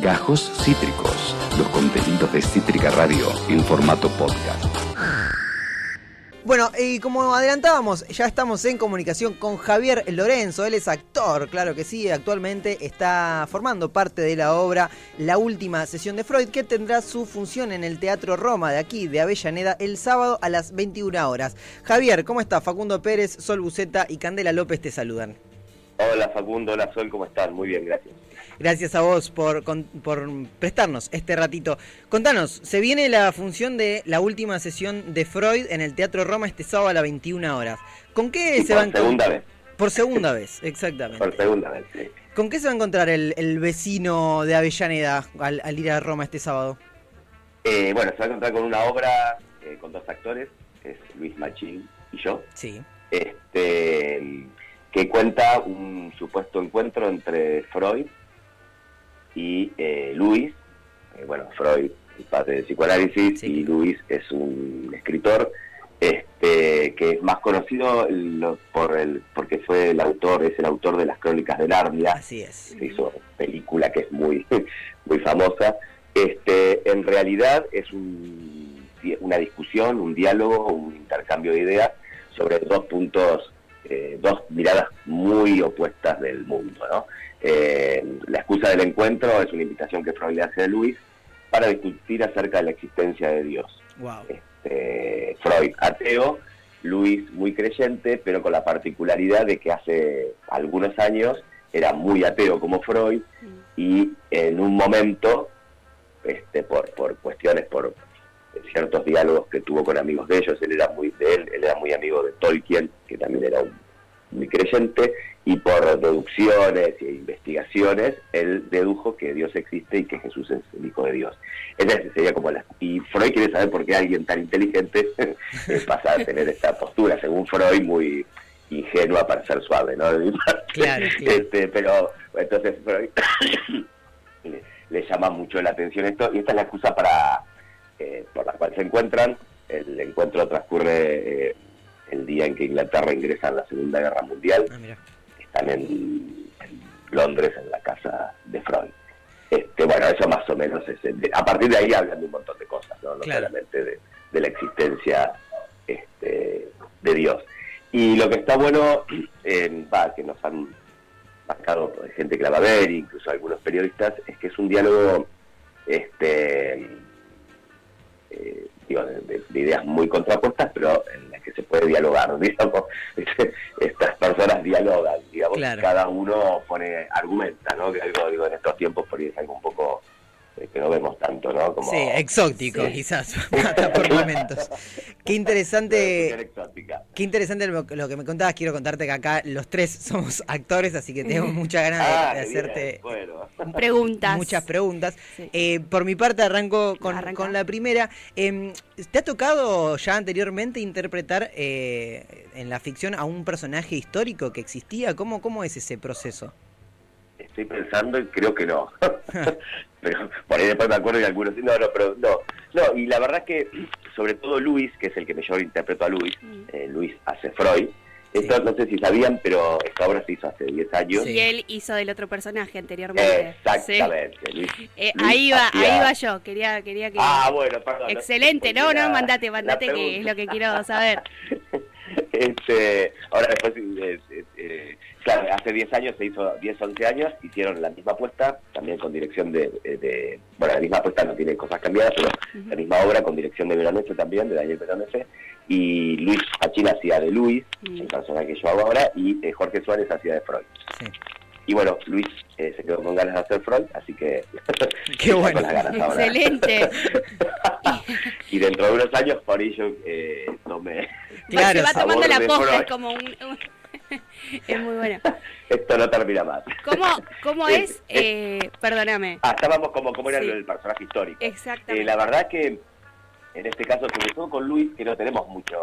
Gajos Cítricos, los contenidos de Cítrica Radio en formato podcast. Bueno, y como adelantábamos, ya estamos en comunicación con Javier Lorenzo. Él es actor, claro que sí. Actualmente está formando parte de la obra La última sesión de Freud, que tendrá su función en el Teatro Roma de aquí, de Avellaneda, el sábado a las 21 horas. Javier, ¿cómo está? Facundo Pérez, Sol Buceta y Candela López te saludan. Hola Facundo, hola Sol, ¿cómo están? Muy bien, gracias. Gracias a vos por, por prestarnos este ratito. Contanos, se viene la función de la última sesión de Freud en el Teatro Roma este sábado a las 21 horas. ¿Con qué se va a Por segunda vez. Por segunda vez, exactamente. Por segunda vez, sí. ¿Con qué se va a encontrar el, el vecino de Avellaneda al, al, ir a Roma este sábado? Eh, bueno, se va a encontrar con una obra eh, con dos actores, es Luis Machín y yo. Sí. Este, que cuenta un supuesto encuentro entre Freud y eh, Luis. Eh, bueno, Freud, el padre del psicoanálisis, Sí. y Luis es un escritor este, que es más conocido lo- por el, porque fue el autor, es el autor de las crónicas de Narnia. Así es. se hizo película que es muy, muy famosa. Este, en realidad es un- una discusión, un diálogo, un intercambio de ideas sobre dos puntos, eh, dos miradas muy opuestas del mundo. ¿no? Eh, la excusa del encuentro es una invitación que Freud le hace a Luis para discutir acerca de la existencia de Dios Wow. este, Freud ateo, Luis muy creyente, pero con la particularidad de que hace algunos años era muy ateo como Freud y en un momento, este, por, por cuestiones, por ciertos diálogos que tuvo con amigos de ellos, él era muy de él, él era muy amigo de Tolkien, que también era un- muy creyente, y por deducciones e investigaciones, él dedujo que Dios existe y que Jesús es el Hijo de Dios. Esa sería como la... Y Freud quiere saber por qué alguien tan inteligente pasa a tener esta postura, según Freud, muy ingenua para ser suave, ¿no? De mi parte. Claro, claro. Este, pero entonces Freud le, le llama mucho la atención esto, y esta es la excusa para eh, por la cual se encuentran. El encuentro transcurre eh, el día en que Inglaterra ingresa en la Segunda Guerra Mundial Ah, están en, en Londres, en la casa de Freud. Este, bueno, eso más o menos es. de- a partir de ahí hablan de un montón de cosas, no, no Claro. solamente de, de la existencia este, de Dios. Y lo que está bueno, eh, que nos han marcado pues, gente que la va a ver, incluso algunos periodistas, es que es un diálogo este, digo, de, de- de ideas muy contrapuestas, pero en las que se puede dialogar, digamos. Estas personas dialogan, digamos, Claro. cada uno pone, argumenta, ¿no? Que algo, digo, en estos tiempos por ahí es algo un poco que no vemos tanto, ¿no? Como, Sí, exótico Sí. quizás, hasta por momentos. Qué interesante, qué interesante lo, lo que me contabas. Quiero contarte que acá los tres somos actores, así que tengo muchas ganas de- Ah, hacerte bueno. Preguntas. muchas preguntas. Sí. Eh, por mi parte arranco con, Arranca. con la primera. Em, ¿Te ha tocado ya anteriormente interpretar eh, en la ficción a un personaje histórico que existía? ¿Cómo, cómo es ese proceso? Estoy pensando y creo que no. Pero por ahí después me acuerdo de algunos. No, no, pero no. No, y la verdad que, sobre todo Luis, que es el que mejor interpretó a Luis, Mm. eh, Luis hace Freud. Esto no sé si sabían, pero esta obra se hizo hace 10 años. Sí. Y él hizo del otro personaje anteriormente. Exactamente. Luis-. Eh, Luis ahí va, ahí va yo. Quería, quería que. Ah, bueno, perdón. Excelente, no, no, mandate, mandate que es lo que quiero saber. este, ahora después, eh, eh, eh, claro, hace 10 años se hizo, 10, 11 años, hicieron la misma apuesta, también con dirección de, de- de- bueno, la misma apuesta no tiene cosas cambiadas, pero la misma obra con dirección de Veronese también, de Daniel Veronese, y Luis Achín hacía de Luis, Mm. el personaje que yo hago ahora, y eh, Jorge Suárez hacía de Freud. Sí. Y bueno, Luis eh, se quedó con ganas de hacer Freud, así que... Qué bueno. con las ganas ahora. Excelente. y dentro de unos años, por ello, eh, tomé... Claro, se va sabor tomando la de posta, Freud. es como un. un- es muy bueno. Esto no termina más. ¿Cómo, cómo es? Eh, perdóname. Ah, estábamos como, como era Sí. el personaje histórico. Exactamente. Eh, la verdad que en este caso, sobre todo con Luis, que no tenemos mucho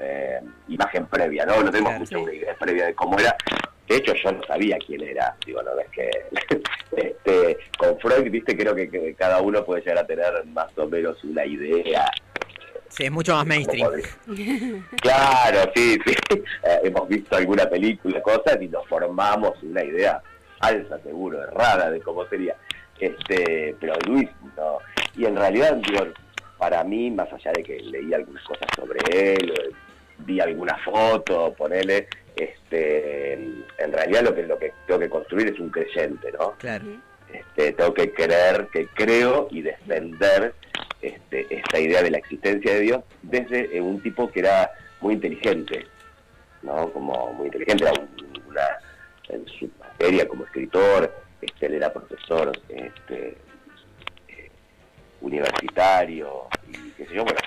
eh, imagen previa, ¿no? No tenemos Claro, mucha sí. una idea previa de cómo era. De hecho, yo no sabía quién era. Digo, no ves que este, con Freud, viste, creo que, que cada uno puede llegar a tener más o menos una idea. Sí, es mucho más mainstream. Claro, sí, sí. Eh, hemos visto alguna película, cosas, y nos formamos una idea falsa, seguro, errada de cómo sería. Este, pero Luis, no. Y en realidad, digo, para mí, más allá de que leí algunas cosas sobre él, vi alguna foto, ponele, este, en realidad lo que, lo que tengo que construir es un creyente, ¿no? Claro. Este, tengo que creer que creo y defender este, esta idea de la existencia de Dios desde eh, un tipo que era muy inteligente, ¿no? Como muy inteligente, era un- una, en su materia como escritor, este, él era profesor este, eh, universitario y qué sé yo, bueno,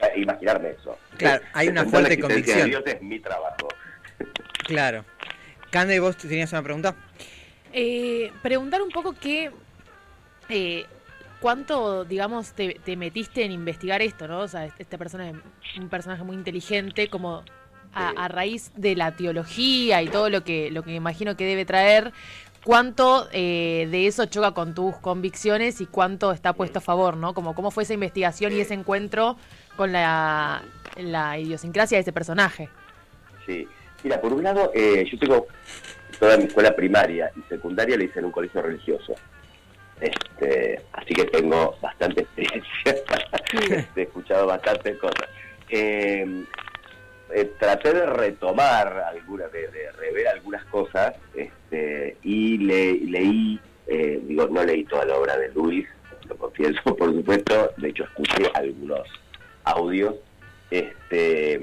eh, imaginarme eso. Claro, hay una Defender la fuerte existencia de convicción. Dios es mi trabajo. Claro. Cande, vos tenías una pregunta. Eh, preguntar un poco qué, eh, cuánto, digamos, te, te metiste en investigar esto, ¿no? O sea, este- esta persona es un personaje muy inteligente, como a, a raíz de la teología y todo lo que, lo que me imagino que debe traer, cuánto eh, de eso choca con tus convicciones y cuánto está puesto a favor, ¿no? Como cómo fue esa investigación y ese encuentro con la, la idiosincrasia de ese personaje. Sí, mira, por un lado, eh, yo tengo toda mi escuela primaria y secundaria la hice en un colegio religioso. Este, así que tengo bastante experiencia, he escuchado bastantes cosas. Eh, eh, traté de retomar algunas, de, de rever algunas cosas, este, y le- leí, eh, digo, no leí toda la obra de Luis, lo confieso, por supuesto, de hecho escuché algunos audios, este,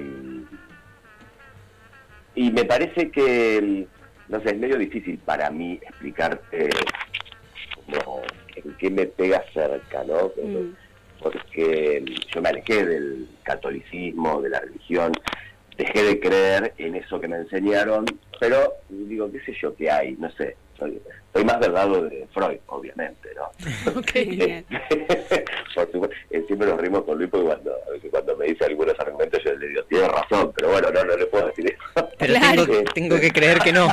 y me parece que, no sé, es medio difícil para mí explicarte como en qué me pega cerca, ¿no? Mm. Porque yo me alejé del catolicismo, de la religión, dejé de creer en eso que me enseñaron, pero digo, qué sé yo qué hay, no sé. Soy, soy más del lado de Freud, obviamente, ¿no? Bien. Por supuesto, eh, siempre nos rimos con Luis porque cuando, cuando me dice algunos argumentos yo le digo, tiene razón, pero bueno, no, no le puedo decir eso. Pero Claro. tengo, tengo que creer que no.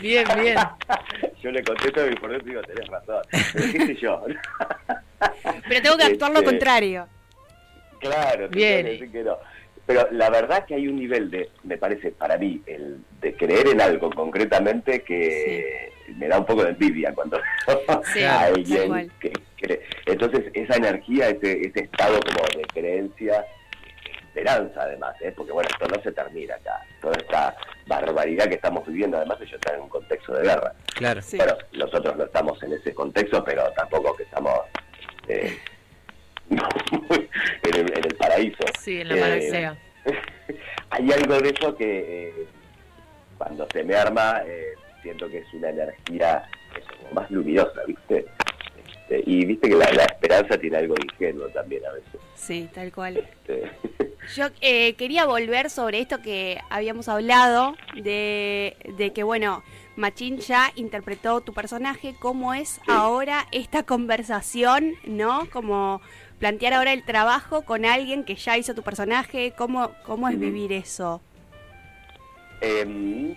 Bien, bien. Yo le contesto y por eso digo, tenés razón. Pero qué sé yo. Pero tengo que actuar lo Este, contrario. Claro, Bien. que no. Pero la verdad que hay un nivel de, me parece, para mí, el de creer en algo concretamente que me da un poco de envidia cuando Sí, alguien que cree. Entonces, esa energía, ese, ese estado como de creencia, esperanza además, ¿eh? porque bueno, esto no se termina acá. Toda esta barbaridad que estamos viviendo, además ellos están en un contexto de guerra. Claro. Sí. Bueno, nosotros no estamos en ese contexto, pero tampoco que estamos eh, en el paraíso. Sí, en la Eh. Hay algo de eso que eh, cuando se me arma eh, siento que es una energía más luminosa, ¿viste? Este, y viste que la, la esperanza tiene algo ingenuo también a veces. Sí, tal cual. Este, Yo eh, quería volver sobre esto que habíamos hablado, de, de que, bueno, Machín ya interpretó tu personaje, cómo es ahora esta conversación, ¿no? Como plantear ahora el trabajo con alguien que ya hizo tu personaje, cómo, cómo es vivir eso. Em,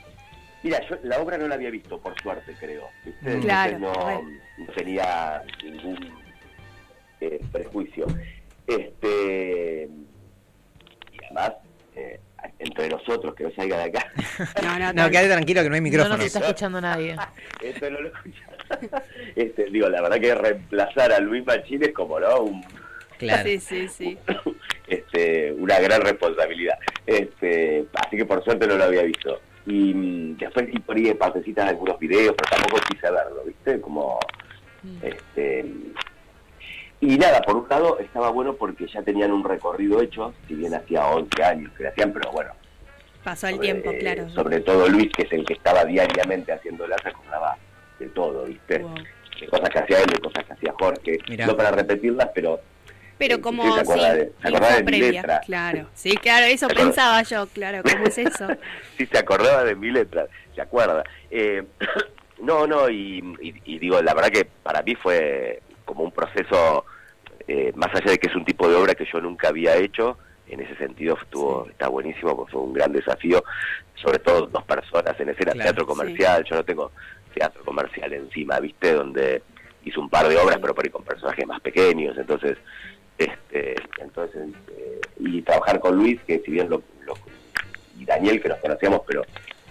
mira, yo la obra no la había visto, por suerte, creo. ¿viste? Entonces Claro, no tenía ningún eh, prejuicio. Este, además, eh, entre nosotros, que no salga de acá, No, no, No, quédate tranquilo que no hay No nos micrófonos. está escuchando nadie. esto no lo escucha. Este, digo, la verdad que reemplazar a Luis Machín es como, ¿no? Un, Claro. Sí, sí, sí. este, una gran responsabilidad. Este, así que por suerte no lo había visto. Y mm, después sí por ahí de partecitas de algunos videos, pero tampoco quise verlo, ¿viste? Como, Mm. este... Y nada, por un lado estaba bueno porque ya tenían un recorrido hecho, si bien hacía 11 años que lo hacían, pero bueno. Pasó el sobre- tiempo, eh, claro. Sobre todo Luis, que es el que estaba diariamente haciéndola, se acordaba de todo, ¿viste? Wow. De cosas que hacía él, de cosas que hacía Jorge. Mirá. No para repetirlas, pero Pero Sí, como sí, se sí, de- se acordaba info de previa, letra. claro. Sí, claro, eso pensaba yo, claro, ¿cómo es eso? sí se acordaba de mi letra, se acuerda. Eh, no, no, y, y- y digo, la verdad que para mí fue como un proceso, eh, más allá de que es un tipo de obra que yo nunca había hecho, en ese sentido estuvo, está buenísimo, porque fue un gran desafío, sobre todo dos personas en escena, Claro. teatro comercial, yo no tengo teatro comercial encima, ¿viste? Donde hice un par de obras, Sí. pero por ahí con personajes más pequeños, entonces, este, entonces, eh, y trabajar con Luis, que si bien lo, lo- y Daniel, que nos conocíamos, pero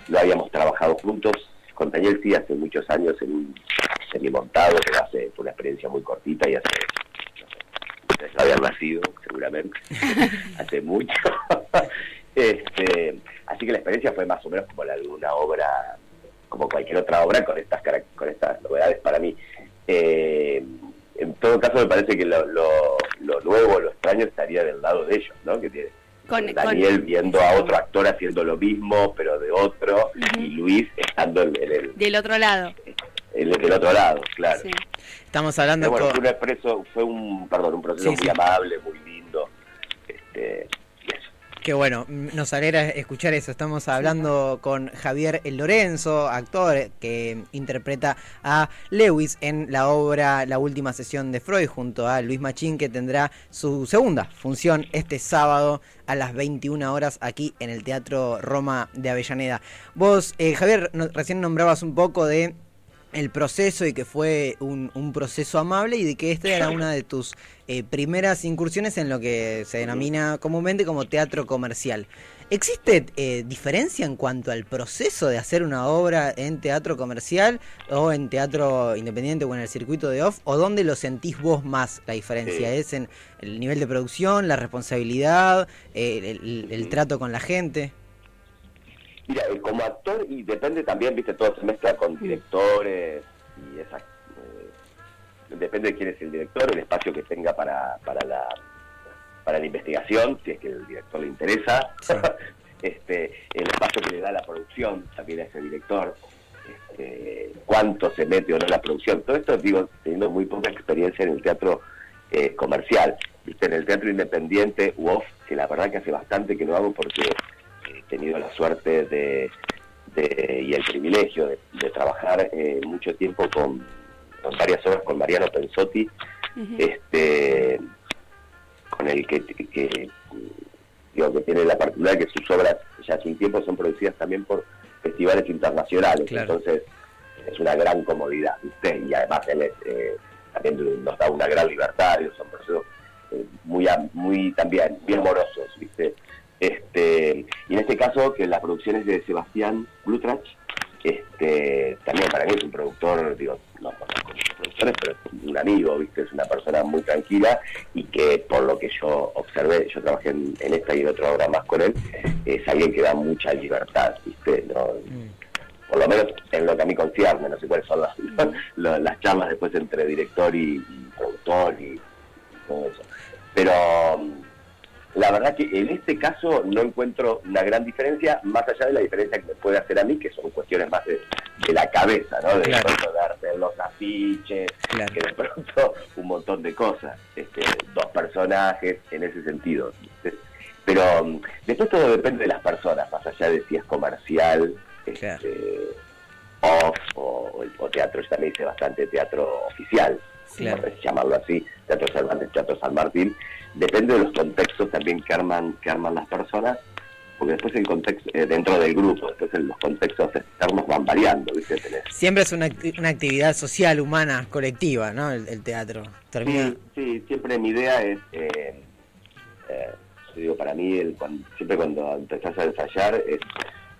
no habíamos trabajado juntos, con Daniel sí hace muchos años en un semimontado, que hace experiencia muy cortita y hace, no sé, ustedes habían nacido, seguramente, hace mucho. este, así que la experiencia fue más o menos como la de una obra, como cualquier otra obra, con estas, con estas novedades para mí. Eh, en todo caso, me parece que lo, lo, lo nuevo, lo extraño estaría del lado de ellos, ¿no? Que tiene Con- Daniel con- viendo a otro actor haciendo lo mismo, pero de otro, y Luis estando en el, Del otro lado. El del otro lado, claro. Sí. Estamos hablando Pero bueno, fue con... un expreso, fue un, perdón, un proceso Sí, muy sí. amable, muy lindo, este. Qué bueno, nos alegra escuchar eso. Estamos hablando con Javier Lorenzo, actor que interpreta a Lewis en la obra La última sesión de Freud, junto a Luis Machín, que tendrá su segunda función este sábado a las 21 horas aquí en el Teatro Roma de Avellaneda. Vos, eh, Javier, recién nombrabas un poco de el proceso y que fue un, un proceso amable y de que esta era una de tus eh, primeras incursiones en lo que se denomina comúnmente como teatro comercial. ¿Existe eh, diferencia en cuanto al proceso de hacer una obra en teatro comercial o en teatro independiente o en el circuito de off? ¿O dónde lo sentís vos más la diferencia? ¿Es en el nivel de producción, la responsabilidad, eh, el, el- el trato con la gente? Mira, eh, como actor, y depende también, viste, todo se mezcla con directores y esa, eh, depende de quién es el director, el espacio que tenga para, para la para la investigación, si es que el director le interesa, Sí. este, el espacio que le da la producción también a ese director, este, cuánto se mete o no la producción. Todo esto, digo, teniendo muy poca experiencia en el teatro eh, comercial, ¿viste? en el teatro independiente u off, que la verdad que hace bastante que lo hago porque tenido la suerte de, de- y el privilegio de, de trabajar eh, mucho tiempo con, con varias obras con Mariano Pensotti, este con el que, que, digo que tiene la particularidad que sus obras ya hace un tiempo son producidas también por festivales internacionales Claro. entonces es una gran comodidad ¿viste? y además él es, eh, también nos da una gran libertad son procesos eh, muy muy también muy amorosos viste este y en este caso que la producción es de Sebastián Blutrach este también para mí es un productor digo no conozco muchos productores pero es un amigo viste es una persona muy tranquila y que por lo que yo observé yo trabajé en, en esta y en otra obra más con él es alguien que da mucha libertad viste no por lo menos en lo que a mí concierne, no sé cuáles son las, lo- las charlas después entre director y, y productor y todo eso. Pero mm, la verdad que en este caso no encuentro una gran diferencia, más allá de la diferencia que me puede hacer a mí, que son cuestiones más de, de la cabeza, ¿no? De Claro. pronto darte los afiches, Claro. que de pronto un montón de cosas, este, dos personajes en ese sentido. Pero mm, después todo depende de las personas, más allá de si es comercial, Claro. este, off o, o teatro, yo también hice bastante teatro oficial, Claro. por llamarlo así, teatro Cervantes, teatro San Martín, depende de los contextos también que arman, que arman las personas, porque después el contexto, eh, dentro del grupo, después en los contextos externos van variando, ¿viste? Tenés Siempre es una, una actividad social, humana, colectiva, ¿no? El, el teatro. Termina... Sí, sí, siempre mi idea es, eh, eh, yo digo, para mí, el, cuan- siempre cuando empezás a ensayar, es,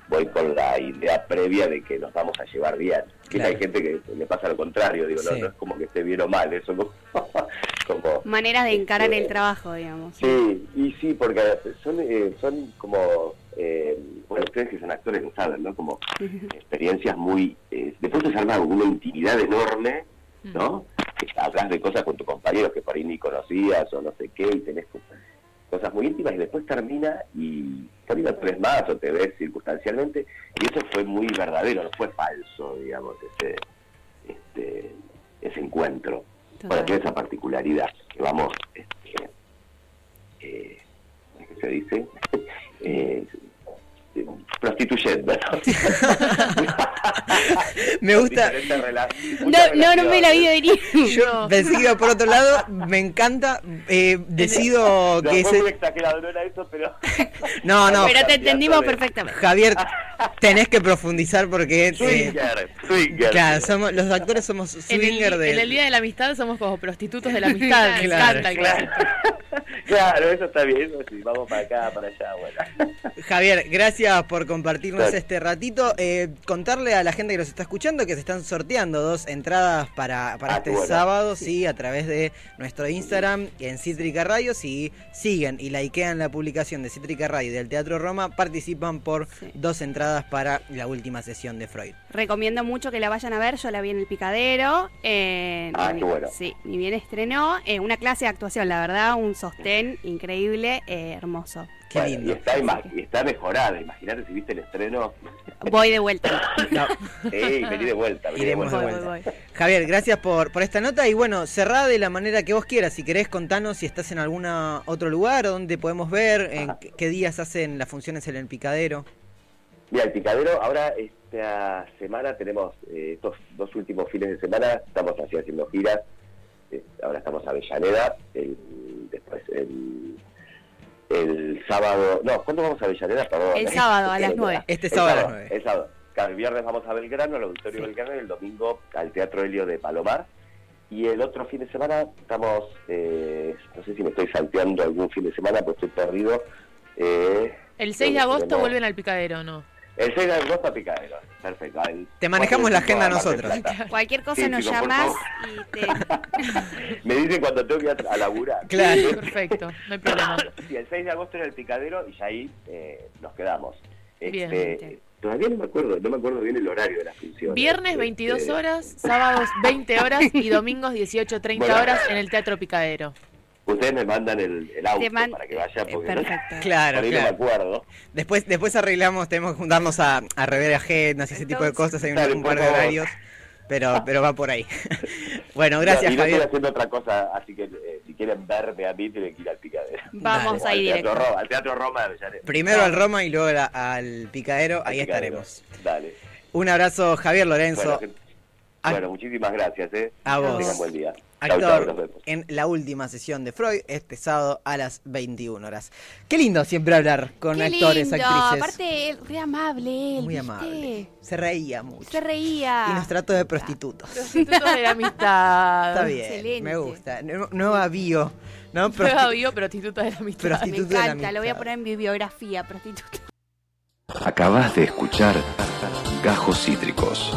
voy con la idea previa de que nos vamos a llevar bien. Claro. Hay gente que le pasa lo contrario, digo, no, Sí. no es como que esté bien o mal, eso como... como Maneras de encarar este, el trabajo, digamos. Sí, y sí, porque son, eh, son como, eh, bueno, ustedes que son actores lo saben, ¿no? Como experiencias muy... Eh, de pronto se arma una intimidad enorme, ¿no? Que hablas de cosas con tus compañeros que por ahí ni conocías o no sé qué, y tenés cosas muy íntimas, y después termina y por ahí no te ves más o te ves circunstancialmente, y eso fue muy verdadero, no fue falso, digamos, ese, este, ese encuentro. Bueno, Total. tiene esa particularidad, que vamos, este, eh, ¿qué se dice? Eh, prostituyendo, ¿no? Me gusta- No, no, no me la vi venir. Yo iba por otro lado, me encanta, eh, decido No, que fue muy era eso, pero... No, no, Pero te entendimos perfectamente. Javier, tenés que profundizar porque... eh, Swinger, swinger. claro, somos, los actores somos En el, swinger de... en el Día de la Amistad somos como prostitutos de la amistad. Me encanta Claro. Claro, eso está bien, eso sí, vamos para acá, para allá, bueno. Javier, gracias por compartirnos este ratito. Eh, contarle a la gente que nos está escuchando que se están sorteando dos entradas para, para Ah, este bueno. sábado, sí, a través de nuestro Instagram en Cítrica Radio. Si siguen y likean la publicación de Cítrica Radio y del Teatro Roma, participan por Sí. dos entradas para la última sesión de Freud. Recomiendo mucho que la vayan a ver, yo la vi en el Picadero. eh, Ah, qué bueno. Sí, ni bien estrenó. eh, una clase de actuación, la verdad, un sostén increíble, eh, hermoso. Qué Bueno, lindo. Y está, ima- y está mejorada, imagínate si viste el estreno. Voy de vuelta. No, Sí, vení de vuelta, vení Iremos de vuelta. voy, voy. Javier, gracias por, por esta nota y bueno, cerrá de la manera que vos quieras. Si querés, contanos si estás en algún otro lugar o dónde podemos ver, en Ajá. qué, qué días hacen las funciones en el Picadero. Mira, el picadero, ahora esta semana tenemos eh, estos dos últimos fines de semana, estamos así haciendo giras. Eh, ahora estamos a Avellaneda, el, después el, el sábado. No, ¿cuándo vamos a Avellaneda? Perdón. El sábado, a las nueve. Este El sábado a las nueve. El sábado. Claro, el viernes vamos a Belgrano, al Auditorio Sí. Belgrano, y el domingo al Teatro Helio de Palomar. Y el otro fin de semana estamos, eh, no sé si me estoy salteando algún fin de semana, pues estoy perdido. Eh, El 6 de agosto tenemos- vuelven al picadero, ¿no? El 6 de agosto a Picadero. Perfecto. El Te manejamos la 4 de agenda nosotros. Cualquier cosa Sí, nos chicos, por llamas y te... Me dicen cuando tengo que ir a, laburar. Claro. Perfecto, no hay problema. Sí, el 6 de agosto en el Picadero y ya ahí eh, nos quedamos. Bien. Este, todavía no me acuerdo, no me acuerdo bien el horario de las funciones. Viernes 22 Este, horas, sábados 20 horas y domingos 18.30 Bueno. horas en el Teatro Picadero. Ustedes me mandan el, el auto man- para que vaya eh, porque no- Perfecto. Claro, por ahí no claro. me acuerdo. Después, después arreglamos, tenemos que juntarnos a, a rever agendas y ese tipo de cosas. Hay un, un par de horarios, pero, pero va por ahí. bueno, gracias, y no estoy Javier. haciendo otra cosa, así que eh, si quieren verme a mí tienen que ir al Picadero. Vamos Dale. ahí al teatro, directo. Roma, al Teatro Roma de. Primero al Roma y luego la- al Picadero, Al ahí Picadero. estaremos. Dale. Un abrazo, Javier Lorenzo, Bueno, Ah. bueno, muchísimas gracias. Eh. A vos. Tengan buen día. Actor en la última sesión de Freud este sábado a las 21 horas. Qué lindo siempre hablar con Qué actores, lindo. actrices. Aparte, él, re amable él, Muy ¿viste? amable. Se reía mucho. Se reía. Y nos trató de prostitutos. Prostitutos de la amistad. Está bien, excelente. me gusta. Nu- Nueva bio, ¿no? Prosti- bio, prostituta de la amistad. Me Instituto de la encanta, lo voy a poner en mi biografía, prostituta. Acabas de escuchar Gajos Cítricos.